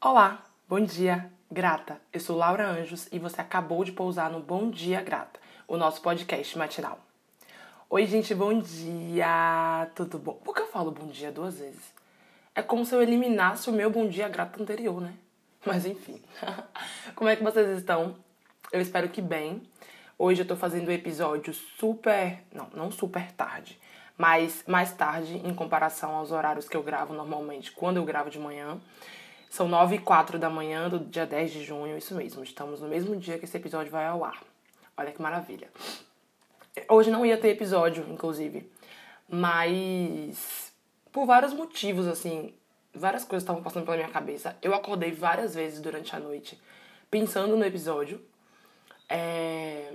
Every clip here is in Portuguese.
Olá, bom dia, grata. Eu sou Laura Anjos e você acabou de pousar no Bom Dia Grata, o nosso podcast matinal. Oi, gente, bom dia, tudo bom? Por que eu falo bom dia duas vezes? É como se eu eliminasse o meu bom dia grata anterior, né? Mas enfim. como é que vocês estão? Eu espero que bem. Hoje eu tô fazendo um episódio super. Não, não super tarde, mas mais tarde em comparação aos horários que eu gravo normalmente quando eu gravo de manhã. São 9 e 4 da manhã do dia 10 de junho, isso mesmo. Estamos no mesmo dia que esse episódio vai ao ar. Olha que maravilha. Hoje não ia ter episódio, inclusive, mas por vários motivos, assim, várias coisas estavam passando pela minha cabeça. Eu acordei várias vezes durante a noite pensando no episódio. É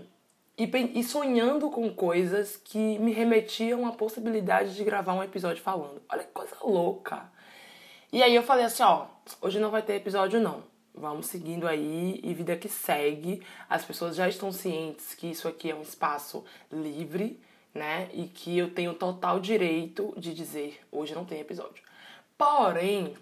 e, e sonhando com coisas que me remetiam à possibilidade de gravar um episódio falando. Olha que coisa louca! E aí eu falei assim, ó, hoje não vai ter episódio não. Vamos seguindo aí e vida que segue. As pessoas já estão cientes que isso aqui é um espaço livre, né? E que eu tenho total direito de dizer hoje não tem episódio. Porém,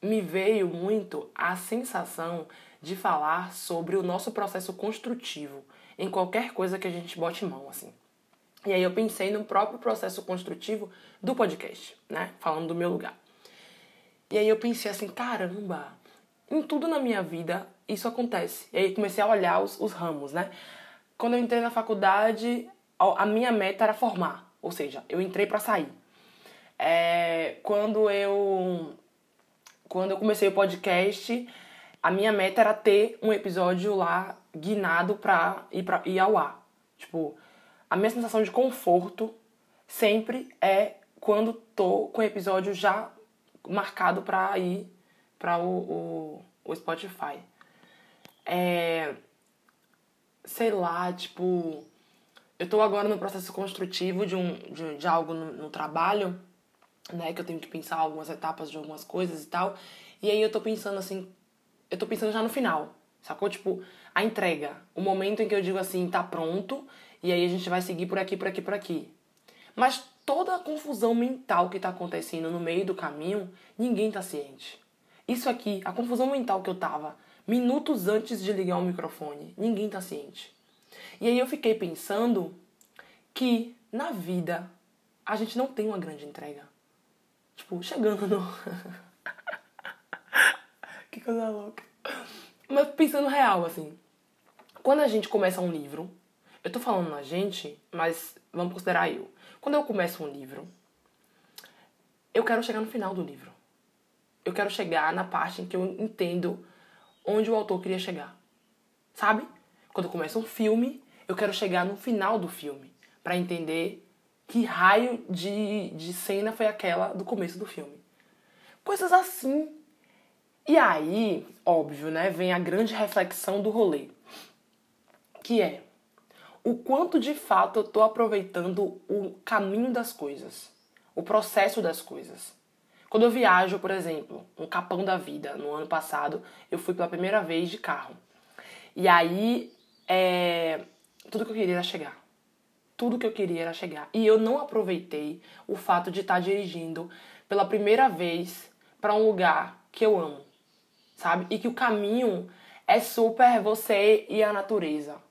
me veio muito a sensação de falar sobre o nosso processo construtivo em qualquer coisa que a gente bote mão, assim. E aí eu pensei no próprio processo construtivo do podcast, né? Falando do meu lugar. E aí eu pensei assim, caramba, em tudo na minha vida isso acontece. E aí comecei a olhar os, os ramos, né? Quando eu entrei na faculdade, a minha meta era formar, ou seja, eu entrei para sair. É, quando eu quando eu comecei o podcast, a minha meta era ter um episódio lá guinado pra ir, pra ir ao ar. Tipo, a minha sensação de conforto sempre é quando tô com o episódio já marcado pra ir pra o, o, o Spotify. É. Sei lá, tipo. Eu tô agora no processo construtivo de, um, de, de algo no, no trabalho, né? Que eu tenho que pensar algumas etapas de algumas coisas e tal. E aí eu tô pensando assim, eu tô pensando já no final, sacou? Tipo, a entrega, o momento em que eu digo assim, tá pronto, e aí a gente vai seguir por aqui, por aqui, por aqui. Mas toda a confusão mental que tá acontecendo no meio do caminho, ninguém tá ciente. Isso aqui, a confusão mental que eu tava minutos antes de ligar o microfone, ninguém tá ciente. E aí eu fiquei pensando que na vida a gente não tem uma grande entrega. Tipo, chegando no. que coisa louca. Mas pensando real, assim. Quando a gente começa um livro, eu tô falando na gente, mas vamos considerar eu. Quando eu começo um livro, eu quero chegar no final do livro. Eu quero chegar na parte em que eu entendo onde o autor queria chegar. Sabe? Quando eu começo um filme, eu quero chegar no final do filme para entender que raio de, de cena foi aquela do começo do filme. Coisas assim e aí, óbvio, né, vem a grande reflexão do rolê, que é o quanto de fato eu tô aproveitando o caminho das coisas, o processo das coisas. Quando eu viajo, por exemplo, um capão da vida, no ano passado, eu fui pela primeira vez de carro. E aí, é, tudo que eu queria era chegar. Tudo que eu queria era chegar. E eu não aproveitei o fato de estar dirigindo pela primeira vez para um lugar que eu amo sabe? E que o caminho é super você e a natureza.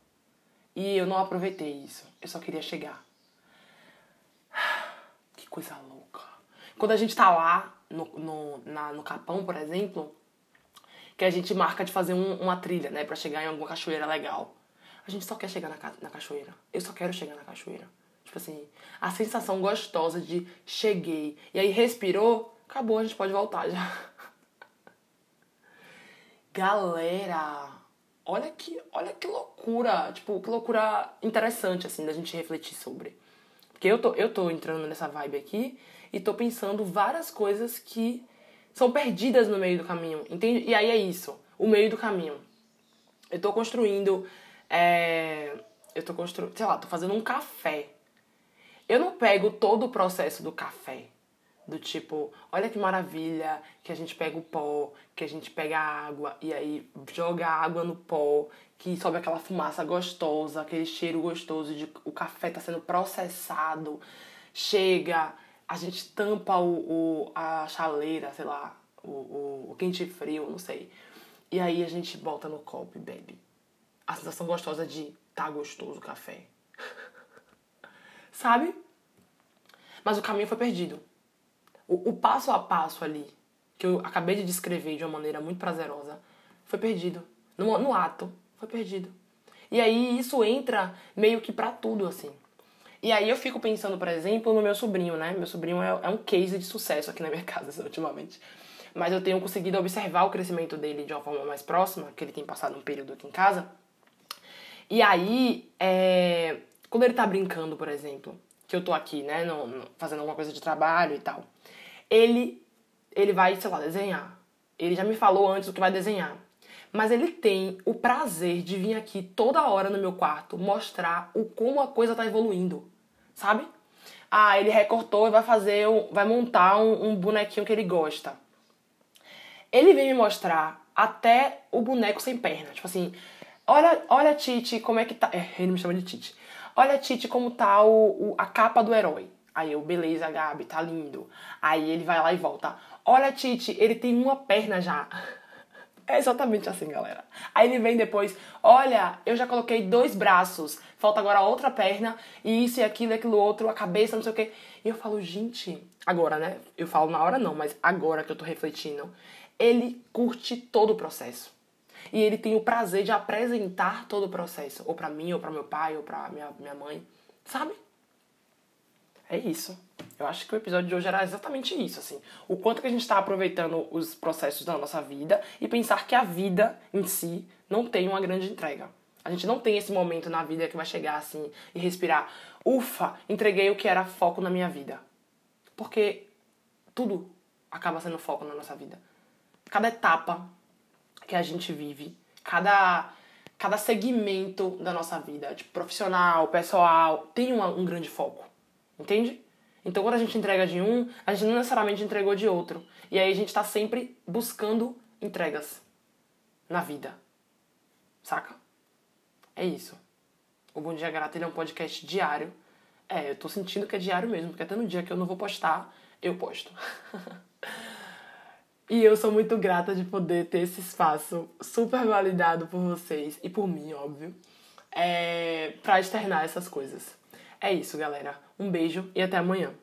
E eu não aproveitei isso. Eu só queria chegar. Que coisa louca. Quando a gente tá lá no, no, na, no Capão, por exemplo, que a gente marca de fazer um, uma trilha, né, pra chegar em alguma cachoeira legal. A gente só quer chegar na, na cachoeira. Eu só quero chegar na cachoeira. Tipo assim, a sensação gostosa de cheguei. E aí respirou, acabou, a gente pode voltar já. Galera, olha que, olha que loucura, tipo, que loucura interessante, assim, da gente refletir sobre. Porque eu tô, eu tô entrando nessa vibe aqui e tô pensando várias coisas que são perdidas no meio do caminho, entende? E aí é isso, o meio do caminho. Eu tô construindo, é, eu tô construindo, sei lá, tô fazendo um café. Eu não pego todo o processo do café. Do tipo, olha que maravilha que a gente pega o pó, que a gente pega a água e aí joga a água no pó, que sobe aquela fumaça gostosa, aquele cheiro gostoso de o café tá sendo processado. Chega, a gente tampa o, o a chaleira, sei lá, o, o, o quente frio, não sei. E aí a gente bota no copo e bebe. A sensação gostosa de tá gostoso o café. Sabe? Mas o caminho foi perdido. O, o passo a passo ali, que eu acabei de descrever de uma maneira muito prazerosa, foi perdido. No, no ato, foi perdido. E aí isso entra meio que pra tudo, assim. E aí eu fico pensando, por exemplo, no meu sobrinho, né? Meu sobrinho é, é um case de sucesso aqui na minha casa, ultimamente. Mas eu tenho conseguido observar o crescimento dele de uma forma mais próxima, que ele tem passado um período aqui em casa. E aí, é, quando ele tá brincando, por exemplo, que eu tô aqui, né, no, no, fazendo alguma coisa de trabalho e tal, ele, ele vai, sei lá, desenhar. Ele já me falou antes o que vai desenhar. Mas ele tem o prazer de vir aqui toda hora no meu quarto mostrar o como a coisa tá evoluindo, sabe? Ah, ele recortou e vai fazer, vai montar um, um bonequinho que ele gosta. Ele vem me mostrar até o boneco sem perna. Tipo assim, olha, olha Titi, como é que tá. É, ele me chama de Titi. Olha, Titi, como tá o, o, a capa do herói. Aí eu, beleza, Gabi, tá lindo. Aí ele vai lá e volta. Olha, Titi, ele tem uma perna já. É exatamente assim, galera. Aí ele vem depois, olha, eu já coloquei dois braços, falta agora outra perna, e isso e aquilo e aquilo outro, a cabeça, não sei o quê. E eu falo, gente, agora, né? Eu falo na hora não, mas agora que eu tô refletindo, ele curte todo o processo. E ele tem o prazer de apresentar todo o processo, ou para mim, ou para meu pai, ou para minha, minha mãe, sabe? É isso. Eu acho que o episódio de hoje era exatamente isso, assim. O quanto que a gente está aproveitando os processos da nossa vida e pensar que a vida em si não tem uma grande entrega. A gente não tem esse momento na vida que vai chegar assim e respirar. Ufa, entreguei o que era foco na minha vida. Porque tudo acaba sendo foco na nossa vida. Cada etapa que a gente vive, cada, cada segmento da nossa vida, tipo profissional, pessoal, tem uma, um grande foco. Entende? Então, quando a gente entrega de um, a gente não necessariamente entregou de outro. E aí a gente tá sempre buscando entregas na vida. Saca? É isso. O Bom Dia Grata é um podcast diário. É, eu tô sentindo que é diário mesmo, porque até no dia que eu não vou postar, eu posto. e eu sou muito grata de poder ter esse espaço super validado por vocês e por mim, óbvio, é, para externar essas coisas. É isso, galera. Um beijo e até amanhã.